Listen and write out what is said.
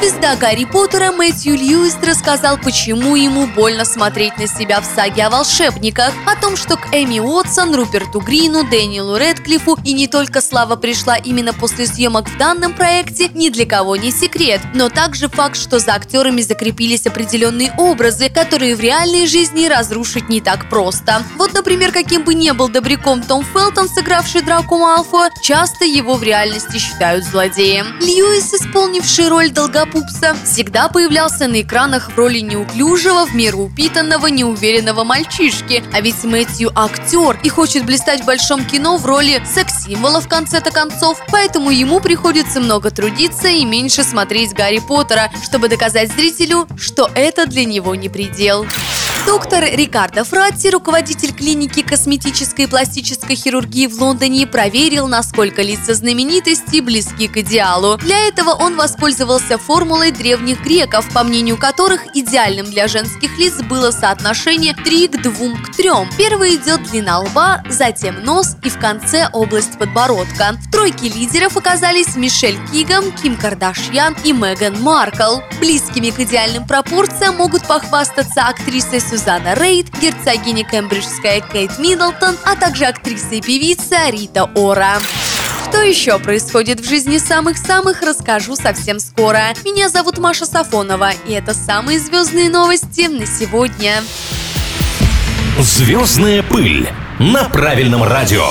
Звезда Гарри Поттера Мэтью Льюис рассказал, почему ему больно смотреть на себя в саге о волшебниках, о том, что к Эми Уотсон, Руперту Грину, Дэниелу Редклифу и не только слава пришла именно после съемок в данном проекте, ни для кого не секрет, но также факт, что за актерами закрепились определенные образы, которые в реальной жизни разрушить не так просто. Вот, например, каким бы ни был добряком том Фелтон, сыгравший Драку Малфоя, часто его в реальности считают злодеем. Льюис, исполнивший роль долгопребывающего Пупса всегда появлялся на экранах в роли неуклюжего, в меру упитанного, неуверенного мальчишки. А ведь Мэтью актер и хочет блистать в большом кино в роли секс-символа в конце-то концов, поэтому ему приходится много трудиться и меньше смотреть Гарри Поттера, чтобы доказать зрителю, что это для него не предел. Доктор Рикардо Фратти, руководитель клиники косметической и пластической хирургии в Лондоне, проверил, насколько лица знаменитостей близки к идеалу. Для этого он воспользовался формулой древних греков, по мнению которых идеальным для женских лиц было соотношение 3 к 2 к 3. Первый идет длина лба, затем нос и в конце область подбородка. В тройке лидеров оказались Мишель Кигам, Ким Кардашьян и Меган Маркл. Близкими к идеальным пропорциям могут похвастаться актриса Сюзанна Рейд, герцогиня Кембриджская Кейт Миддлтон, а также актриса и певица Рита Ора. Что еще происходит в жизни самых-самых, расскажу совсем скоро. Меня зовут Маша Сафонова, и это самые звездные новости на сегодня. Звездная пыль на правильном радио.